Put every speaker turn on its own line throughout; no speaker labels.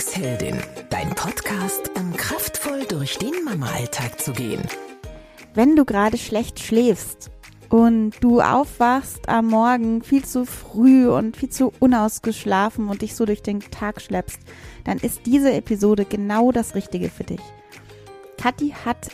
Glücksheldin, dein Podcast, um kraftvoll durch den Mama-Alltag zu gehen.
Wenn du gerade schlecht schläfst und du aufwachst am Morgen viel zu früh und viel zu unausgeschlafen und dich so durch den Tag schleppst, dann ist diese Episode genau das Richtige für dich. Kathi hat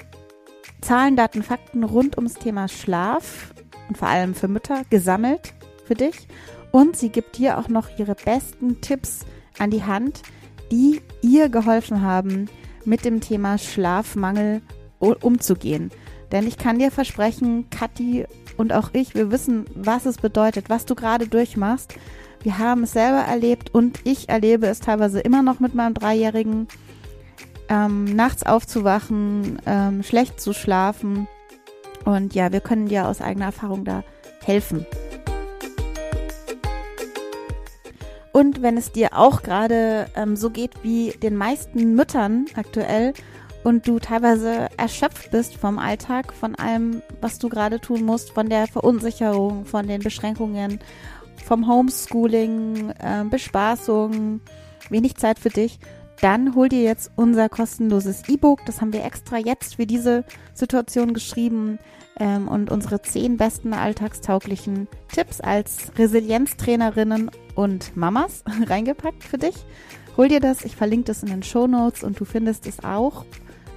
Zahlen, Daten, Fakten rund ums Thema Schlaf und vor allem für Mütter gesammelt für dich und sie gibt dir auch noch ihre besten Tipps an die Hand, die ihr geholfen haben, mit dem Thema Schlafmangel umzugehen. Denn ich kann dir versprechen, Kathi und auch ich, wir wissen, was es bedeutet, was du gerade durchmachst. Wir haben es selber erlebt und ich erlebe es teilweise immer noch mit meinem Dreijährigen, ähm, nachts aufzuwachen, ähm, schlecht zu schlafen. Und ja, wir können dir aus eigener Erfahrung da helfen. Und wenn es dir auch gerade ähm, so geht wie den meisten Müttern aktuell und du teilweise erschöpft bist vom Alltag, von allem, was du gerade tun musst, von der Verunsicherung, von den Beschränkungen, vom Homeschooling, äh, Bespaßung, wenig Zeit für dich, dann hol dir jetzt unser kostenloses E-Book. Das haben wir extra jetzt für diese Situation geschrieben ähm, und unsere zehn besten alltagstauglichen Tipps als Resilienztrainerinnen und Mamas reingepackt für dich. Hol dir das, ich verlinke das in den Show Notes und du findest es auch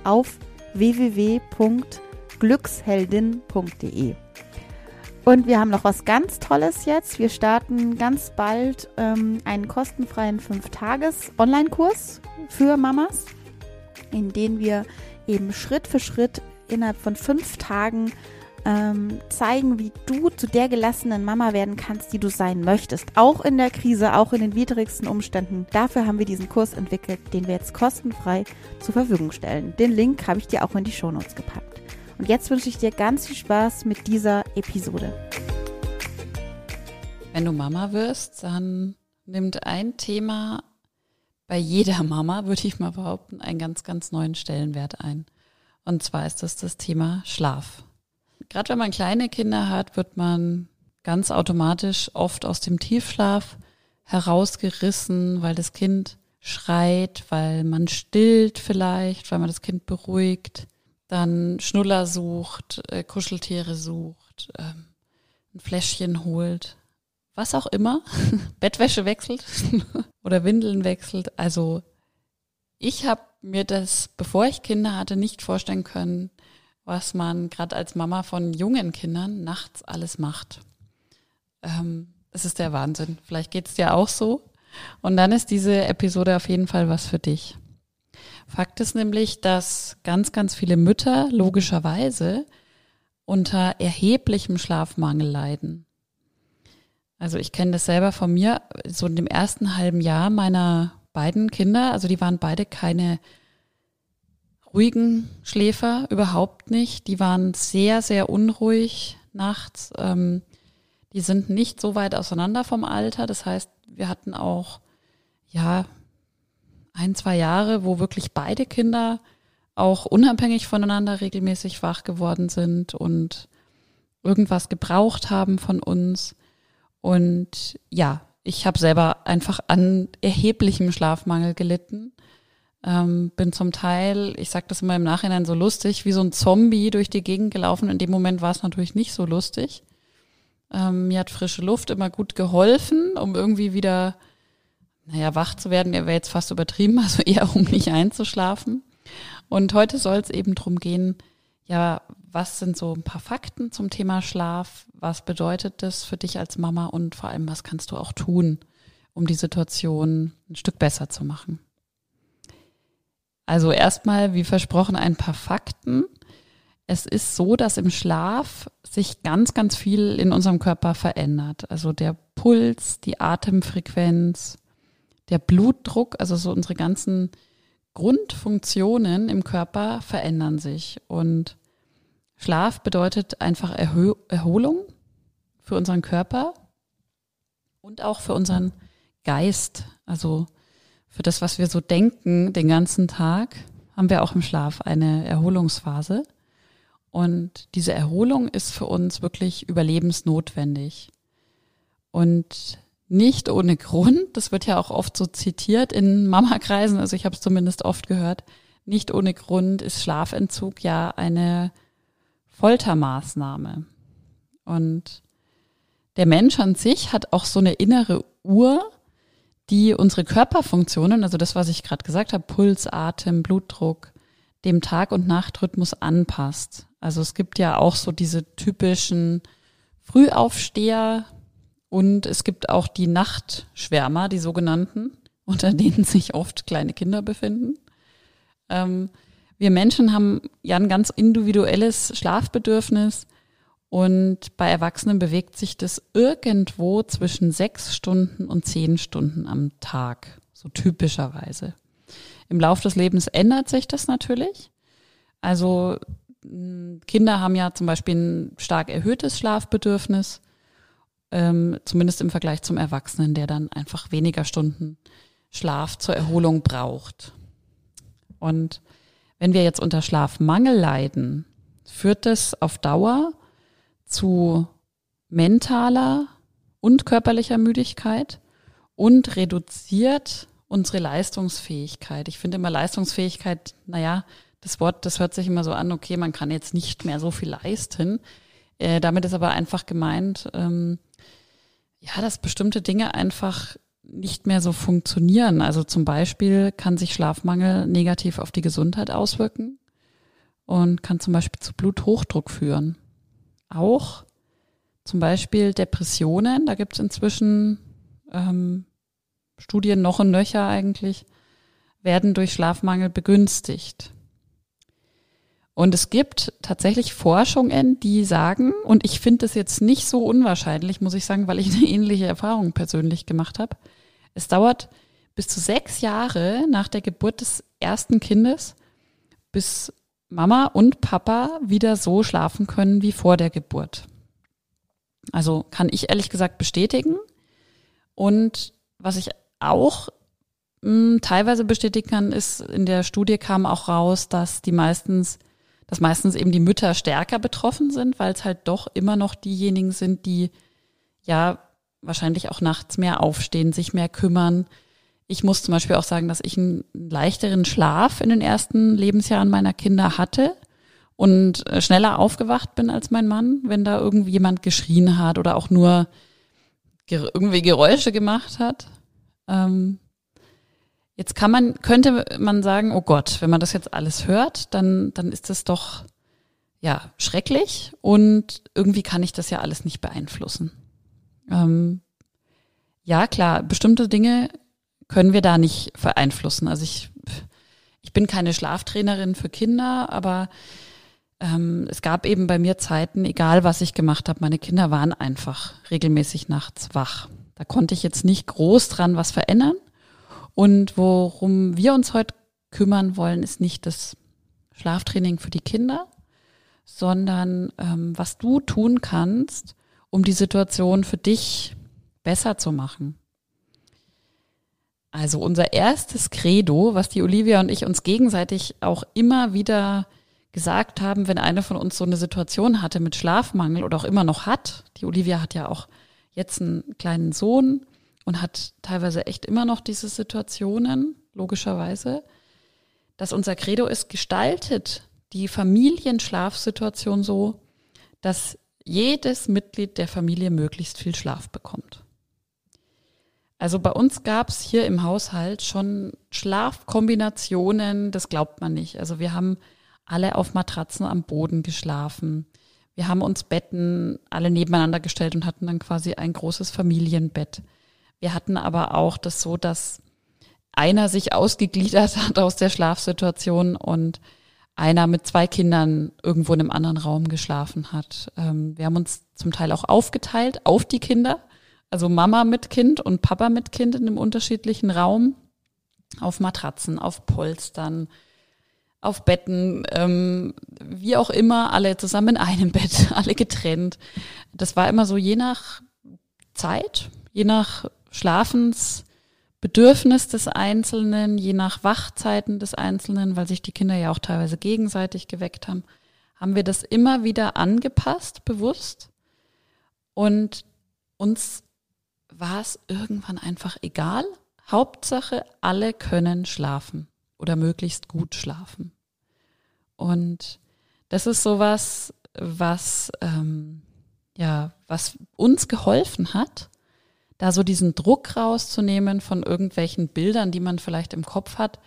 auf www.glücksheldin.de. Und wir haben noch was ganz Tolles jetzt. Wir starten ganz bald ähm, einen kostenfreien 5-Tages-Online-Kurs für Mamas, in dem wir eben Schritt für Schritt innerhalb von fünf Tagen ähm, zeigen, wie du zu der gelassenen Mama werden kannst, die du sein möchtest. Auch in der Krise, auch in den widrigsten Umständen. Dafür haben wir diesen Kurs entwickelt, den wir jetzt kostenfrei zur Verfügung stellen. Den Link habe ich dir auch in die Shownotes gepackt. Und jetzt wünsche ich dir ganz viel Spaß mit dieser Episode.
Wenn du Mama wirst, dann nimmt ein Thema bei jeder Mama, würde ich mal behaupten, einen ganz, ganz neuen Stellenwert ein. Und zwar ist das das Thema Schlaf. Gerade wenn man kleine Kinder hat, wird man ganz automatisch oft aus dem Tiefschlaf herausgerissen, weil das Kind schreit, weil man stillt vielleicht, weil man das Kind beruhigt, dann Schnuller sucht, äh, Kuscheltiere sucht, äh, ein Fläschchen holt, was auch immer, Bettwäsche wechselt oder Windeln wechselt. Also ich habe mir das, bevor ich Kinder hatte, nicht vorstellen können, was man gerade als Mama von jungen Kindern nachts alles macht. Ähm, es ist der Wahnsinn. Vielleicht geht es dir auch so. Und dann ist diese Episode auf jeden Fall was für dich. Fakt ist nämlich, dass ganz, ganz viele Mütter logischerweise unter erheblichem Schlafmangel leiden. Also ich kenne das selber von mir, so in dem ersten halben Jahr meiner beiden Kinder, also die waren beide keine ruhigen Schläfer, überhaupt nicht. Die waren sehr, sehr unruhig nachts. Ähm, die sind nicht so weit auseinander vom Alter. Das heißt, wir hatten auch, ja, ein, zwei Jahre, wo wirklich beide Kinder auch unabhängig voneinander regelmäßig wach geworden sind und irgendwas gebraucht haben von uns. Und ja, ich habe selber einfach an erheblichem Schlafmangel gelitten. Ähm, bin zum Teil, ich sage das immer im Nachhinein so lustig, wie so ein Zombie durch die Gegend gelaufen. In dem Moment war es natürlich nicht so lustig. Ähm, mir hat frische Luft immer gut geholfen, um irgendwie wieder, naja, wach zu werden. Er wäre jetzt fast übertrieben, also eher um nicht einzuschlafen. Und heute soll es eben drum gehen, ja, was sind so ein paar Fakten zum Thema Schlaf? Was bedeutet das für dich als Mama und vor allem, was kannst du auch tun, um die Situation ein Stück besser zu machen? Also erstmal, wie versprochen, ein paar Fakten. Es ist so, dass im Schlaf sich ganz, ganz viel in unserem Körper verändert. Also der Puls, die Atemfrequenz, der Blutdruck, also so unsere ganzen Grundfunktionen im Körper verändern sich. Und Schlaf bedeutet einfach Erhö Erholung für unseren Körper und auch für unseren Geist. Also für das, was wir so denken den ganzen Tag, haben wir auch im Schlaf eine Erholungsphase. Und diese Erholung ist für uns wirklich überlebensnotwendig. Und nicht ohne Grund, das wird ja auch oft so zitiert in Mama-Kreisen, also ich habe es zumindest oft gehört, nicht ohne Grund ist Schlafentzug ja eine Foltermaßnahme. Und der Mensch an sich hat auch so eine innere Uhr, die unsere Körperfunktionen, also das, was ich gerade gesagt habe, Puls, Atem, Blutdruck, dem Tag- und Nachtrhythmus anpasst. Also es gibt ja auch so diese typischen Frühaufsteher und es gibt auch die Nachtschwärmer, die sogenannten, unter denen sich oft kleine Kinder befinden. Ähm, wir Menschen haben ja ein ganz individuelles Schlafbedürfnis und bei Erwachsenen bewegt sich das irgendwo zwischen sechs Stunden und zehn Stunden am Tag, so typischerweise. Im Laufe des Lebens ändert sich das natürlich. Also Kinder haben ja zum Beispiel ein stark erhöhtes Schlafbedürfnis, ähm, zumindest im Vergleich zum Erwachsenen, der dann einfach weniger Stunden Schlaf zur Erholung braucht. Und wenn wir jetzt unter Schlafmangel leiden, führt das auf Dauer zu mentaler und körperlicher Müdigkeit und reduziert unsere Leistungsfähigkeit. Ich finde immer Leistungsfähigkeit, naja, das Wort, das hört sich immer so an, okay, man kann jetzt nicht mehr so viel leisten. Äh, damit ist aber einfach gemeint, ähm, ja, dass bestimmte Dinge einfach nicht mehr so funktionieren. Also zum Beispiel kann sich Schlafmangel negativ auf die Gesundheit auswirken und kann zum Beispiel zu Bluthochdruck führen. Auch zum Beispiel Depressionen, da gibt es inzwischen ähm, Studien noch und nöcher eigentlich, werden durch Schlafmangel begünstigt. Und es gibt tatsächlich Forschungen, die sagen, und ich finde es jetzt nicht so unwahrscheinlich, muss ich sagen, weil ich eine ähnliche Erfahrung persönlich gemacht habe. Es dauert bis zu sechs Jahre nach der Geburt des ersten Kindes, bis Mama und Papa wieder so schlafen können wie vor der Geburt. Also kann ich ehrlich gesagt bestätigen. Und was ich auch mh, hm, teilweise bestätigen kann, ist, in der Studie kam auch raus, dass die meistens dass meistens eben die Mütter stärker betroffen sind, weil es halt doch immer noch diejenigen sind, die ja wahrscheinlich auch nachts mehr aufstehen, sich mehr kümmern. Ich muss zum Beispiel auch sagen, dass ich einen leichteren Schlaf in den ersten Lebensjahren meiner Kinder hatte und äh, schneller aufgewacht bin als mein Mann, wenn da irgendwie jemand geschrien hat oder auch nur irgendwie Geräusche gemacht hat. Ähm, Jetzt kann man, könnte man sagen, oh Gott, wenn man das jetzt alles hört, dann, dann ist das doch, ja, schrecklich und irgendwie kann ich das ja alles nicht beeinflussen. Ähm, ja, klar, bestimmte Dinge können wir da nicht beeinflussen. Also ich, ich bin keine Schlaftrainerin für Kinder, aber ähm, es gab eben bei mir Zeiten, egal was ich gemacht habe, meine Kinder waren einfach regelmäßig nachts wach. Da konnte ich jetzt nicht groß dran was verändern. Und worum wir uns heute kümmern wollen, ist nicht das Schlaftraining für die Kinder, sondern ähm, was du tun kannst, um die Situation für dich besser zu machen. Also unser erstes Credo, was die Olivia und ich uns gegenseitig auch immer wieder gesagt haben, wenn eine von uns so eine Situation hatte mit Schlafmangel oder auch immer noch hat. Die Olivia hat ja auch jetzt einen kleinen Sohn und hat teilweise echt immer noch diese Situationen, logischerweise, dass unser Credo ist, gestaltet die Familienschlafsituation so, dass jedes Mitglied der Familie möglichst viel Schlaf bekommt. Also bei uns gab es hier im Haushalt schon Schlafkombinationen, das glaubt man nicht. Also wir haben alle auf Matratzen am Boden geschlafen. Wir haben uns Betten alle nebeneinander gestellt und hatten dann quasi ein großes Familienbett. Wir hatten aber auch das so, dass einer sich ausgegliedert hat aus der Schlafsituation und einer mit zwei Kindern irgendwo in einem anderen Raum geschlafen hat. Ähm, wir haben uns zum Teil auch aufgeteilt auf die Kinder, also Mama mit Kind und Papa mit Kind in einem unterschiedlichen Raum, auf Matratzen, auf Polstern, auf Betten, ähm, wie auch immer, alle zusammen in einem Bett, alle getrennt. Das war immer so je nach Zeit, je nach Schlafensbedürfnis des Einzelnen, je nach Wachzeiten des Einzelnen, weil sich die Kinder ja auch teilweise gegenseitig geweckt haben, haben wir das immer wieder angepasst, bewusst und uns war es irgendwann einfach egal. Hauptsache, alle können schlafen oder möglichst gut schlafen. Und das ist sowas, was ähm, ja, was uns geholfen hat, da so diesen Druck rauszunehmen von irgendwelchen Bildern, die man vielleicht im Kopf hat.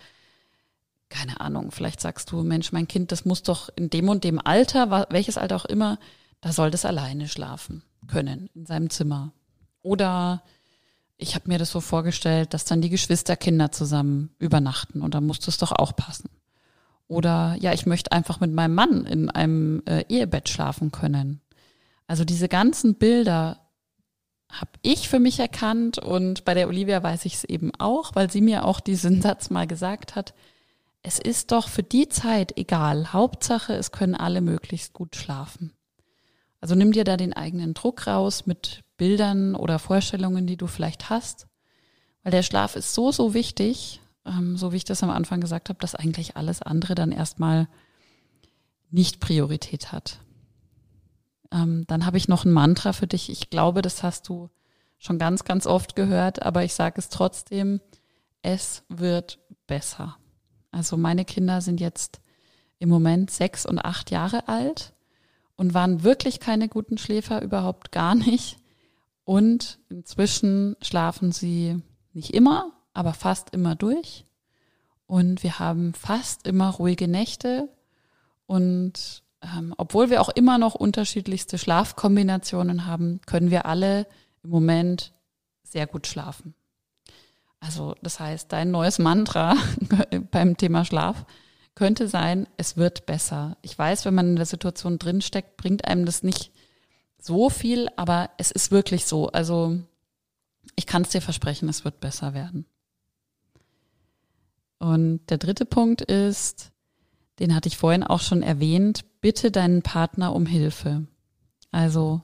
Keine Ahnung, vielleicht sagst du, Mensch, mein Kind, das muss doch in dem und dem Alter, welches Alter auch immer, da soll das alleine schlafen können in seinem Zimmer. Oder ich habe mir das so vorgestellt, dass dann die Geschwisterkinder zusammen übernachten und da muss das doch auch passen. Oder ja, ich möchte einfach mit meinem Mann in einem äh, Ehebett schlafen können. Also diese ganzen Bilder habe ich für mich erkannt und bei der Olivia weiß ich es eben auch, weil sie mir auch diesen Satz mal gesagt hat. Es ist doch für die Zeit egal. Hauptsache, es können alle möglichst gut schlafen. Also nimm dir da den eigenen Druck raus mit Bildern oder Vorstellungen, die du vielleicht hast, weil der Schlaf ist so, so wichtig, ähm, so wie ich das am Anfang gesagt habe, dass eigentlich alles andere dann erstmal nicht Priorität hat. Ähm, dann habe ich noch ein Mantra für dich. Ich glaube, das hast du schon ganz, ganz oft gehört, aber ich sage es trotzdem, es wird besser. Also meine Kinder sind jetzt im Moment sechs und acht Jahre alt und waren wirklich keine guten Schläfer, überhaupt gar nicht. Und inzwischen schlafen sie nicht immer, aber fast immer durch. Und wir haben fast immer ruhige Nächte. Und ähm, obwohl wir auch immer noch unterschiedlichste Schlafkombinationen haben, können wir alle im Moment sehr gut schlafen. Also das heißt, dein neues Mantra beim Thema Schlaf könnte sein, es wird besser. Ich weiß, wenn man in der Situation drinsteckt, bringt einem das nicht so viel, aber es ist wirklich so. Also ich kann es dir versprechen, es wird besser werden. Und der dritte Punkt ist, den hatte ich vorhin auch schon erwähnt, bitte deinen Partner um Hilfe. Also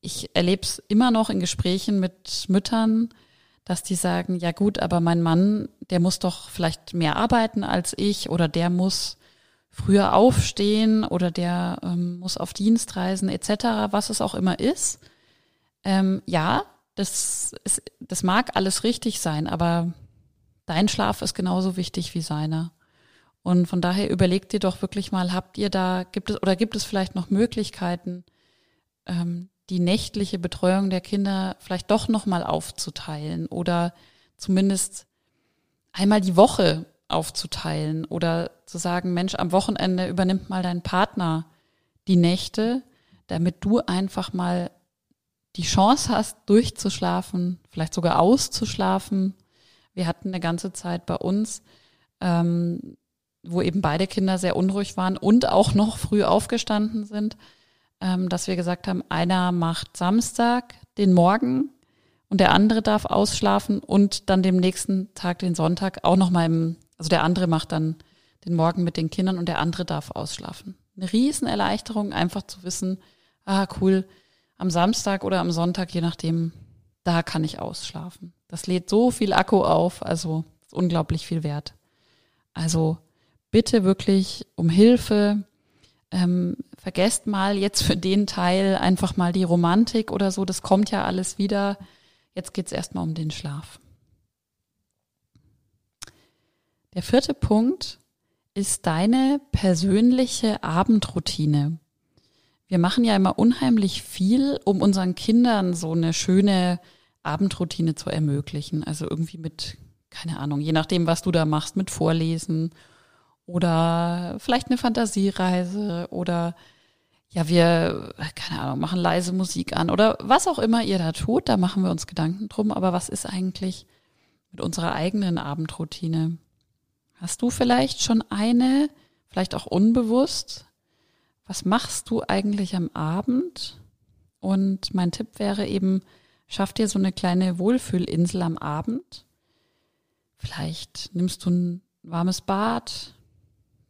ich erlebe es immer noch in Gesprächen mit Müttern, dass die sagen, ja gut, aber mein Mann, der muss doch vielleicht mehr arbeiten als ich oder der muss früher aufstehen oder der ähm, muss auf Dienstreisen etc., was es auch immer ist. Ähm, ja, das, ist, das mag alles richtig sein, aber dein Schlaf ist genauso wichtig wie seiner. Und von daher überlegt ihr doch wirklich mal, habt ihr da, gibt es oder gibt es vielleicht noch Möglichkeiten, ähm, die nächtliche Betreuung der Kinder vielleicht doch nochmal aufzuteilen oder zumindest einmal die Woche aufzuteilen oder zu sagen, Mensch, am Wochenende übernimmt mal dein Partner die Nächte, damit du einfach mal die Chance hast, durchzuschlafen, vielleicht sogar auszuschlafen. Wir hatten eine ganze Zeit bei uns ähm, wo eben beide Kinder sehr unruhig waren und auch noch früh aufgestanden sind, ähm, dass wir gesagt haben, einer macht Samstag den Morgen und der andere darf ausschlafen und dann dem nächsten Tag den Sonntag auch nochmal im, also der andere macht dann den Morgen mit den Kindern und der andere darf ausschlafen. Eine Riesenerleichterung, einfach zu wissen, ah cool, am Samstag oder am Sonntag, je nachdem, da kann ich ausschlafen. Das lädt so viel Akku auf, also unglaublich viel wert. Also bitte wirklich um Hilfe. Ähm, vergesst mal jetzt für den Teil einfach mal die Romantik oder so, das kommt ja alles wieder. Jetzt geht's erstmal um den Schlaf. Der vierte Punkt ist deine persönliche Abendroutine. Wir machen ja immer unheimlich viel, um unseren Kindern so eine schöne Abendroutine zu ermöglichen. Also irgendwie mit, keine Ahnung, je nachdem, was du da machst, mit Vorlesen oder vielleicht eine Fantasiereise oder ja, wir, keine Ahnung, machen leise Musik an oder was auch immer ihr da tut, da machen wir uns Gedanken drum. Aber was ist eigentlich mit unserer eigenen Abendroutine? Hast du vielleicht schon eine, vielleicht auch unbewusst? Was machst du eigentlich am Abend? Und mein Tipp wäre eben, schaff dir so eine kleine Wohlfühlinsel am Abend. Vielleicht nimmst du ein warmes Bad,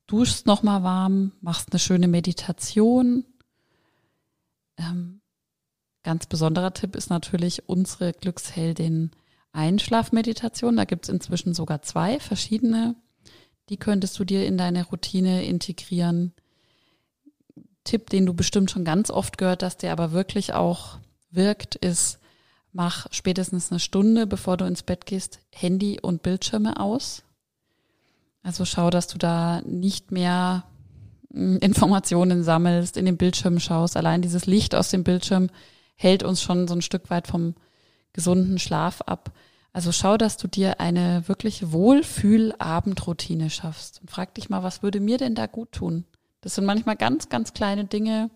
duschst nochmal warm, machst eine schöne Meditation. Ähm, ganz besonderer Tipp ist natürlich unsere Glücksheldin Einschlafmeditation. Da gibt's inzwischen sogar zwei verschiedene. Die könntest du dir in deine Routine integrieren. Tipp, den du bestimmt schon ganz oft gehört hast, der aber wirklich auch wirkt, ist mach spätestens eine Stunde, bevor du ins Bett gehst, Handy und Bildschirme aus. Also schau, dass du da nicht mehr hm, Informationen sammelst, in den Bildschirm schaust. Allein dieses Licht aus dem Bildschirm hält uns schon so ein Stück weit vom gesunden Schlaf ab. Also schau, dass du dir eine wirklich Wohlfühl-Abendroutine schaffst. Und frag dich mal, was würde mir denn da gut tun? Das sind manchmal ganz, ganz kleine Dinge.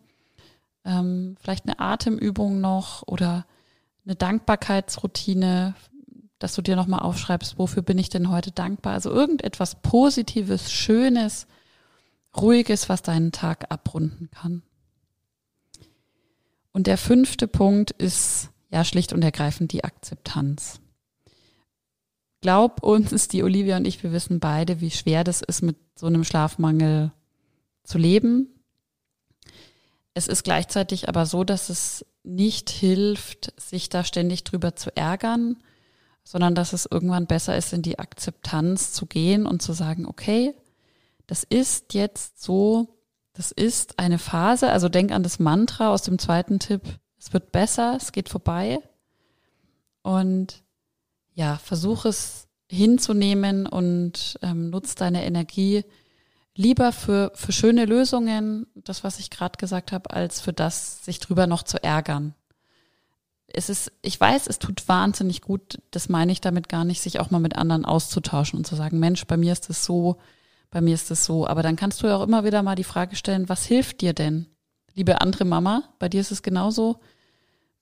Ähm, vielleicht eine Atemübung noch oder eine Dankbarkeitsroutine, dass du dir nochmal aufschreibst, wofür bin ich denn heute dankbar? Also irgendetwas Positives, Schönes, Ruhiges, was deinen Tag abrunden kann. Und der fünfte Punkt ist ja schlicht und ergreifend die Akzeptanz. Glaub uns, die Olivia und ich, wir wissen beide, wie schwer das ist, mit so einem Schlafmangel zu leben. Es ist gleichzeitig aber so, dass es nicht hilft, sich da ständig drüber zu ärgern, sondern dass es irgendwann besser ist, in die Akzeptanz zu gehen und zu sagen, okay, das ist jetzt so, das ist eine Phase, also denk an das Mantra aus dem zweiten Tipp, es wird besser, es geht vorbei und ja, versuch es hinzunehmen und ähm, nutz deine Energie lieber für, für schöne Lösungen, das, was ich gerade gesagt habe, als für das, sich drüber noch zu ärgern. Es ist, ich weiß, es tut wahnsinnig gut, das meine ich damit gar nicht, sich auch mal mit anderen auszutauschen und zu sagen, Mensch, bei mir ist es so, bei mir ist es so. Aber dann kannst du ja auch immer wieder mal die Frage stellen, was hilft dir denn? Liebe andere Mama, bei dir ist es genauso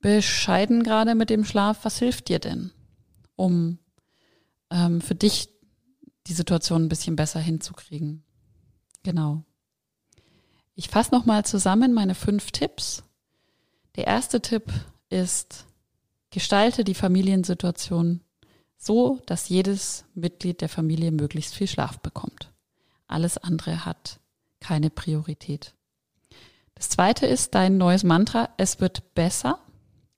bescheiden gerade mit dem Schlaf. Was hilft dir denn, um ähm, für dich die Situation ein bisschen besser hinzukriegen? Genau. Ich fasse nochmal zusammen meine fünf Tipps. Der erste Tipp ist, gestalte die Familiensituation so, dass jedes Mitglied der Familie möglichst viel Schlaf bekommt. Alles andere hat keine Priorität. Das zweite ist dein neues Mantra, es wird besser.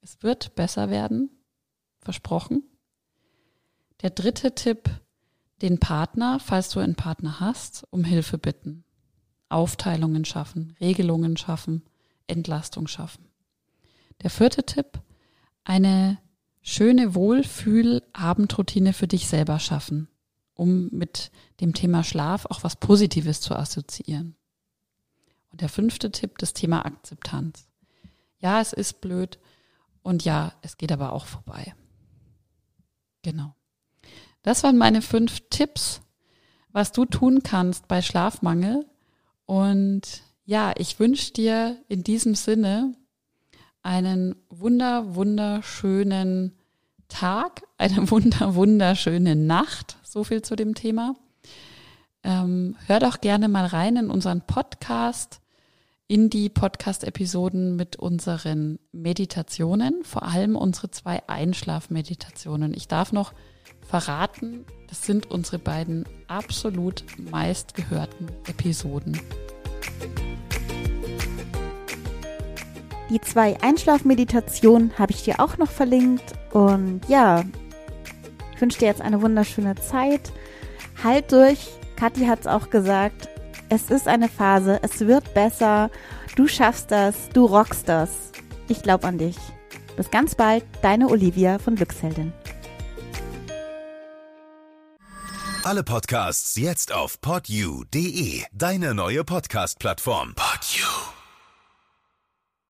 Es wird besser werden. Versprochen. Der dritte Tipp, den Partner, falls du einen Partner hast, um Hilfe bitten. Aufteilungen schaffen, Regelungen schaffen, Entlastung schaffen. Der vierte Tipp, eine schöne Wohlfühl-Abendroutine für dich selber schaffen, um mit dem Thema Schlaf auch was Positives zu assoziieren. Und der fünfte Tipp, das Thema Akzeptanz. Ja, es ist blöd und ja, es geht aber auch vorbei. Genau. Das waren meine fünf Tipps, was du tun kannst bei Schlafmangel. Und ja, ich wünsche dir in diesem Sinne einen wunder, wunderschönen Tag, eine wunder, wunderschöne Nacht. So viel zu dem Thema. Ähm, hör doch gerne mal rein in unseren Podcast, in die Podcast-Episoden mit unseren Meditationen, vor allem unsere zwei Einschlafmeditationen. Ich darf noch verraten, das sind unsere beiden absolut meistgehörten Episoden.
Die zwei Einschlafmeditationen habe ich dir auch noch verlinkt. Und ja, ich wünsche dir jetzt eine wunderschöne Zeit. Halt durch. Kathi hat es auch gesagt. Es ist eine Phase. Es wird besser. Du schaffst das. Du rockst das. Ich glaube an dich. Bis ganz bald. Deine Olivia von Glücksheldin.
Alle Podcasts jetzt auf podyou.de, deine neue Podcast-Plattform. Podyou.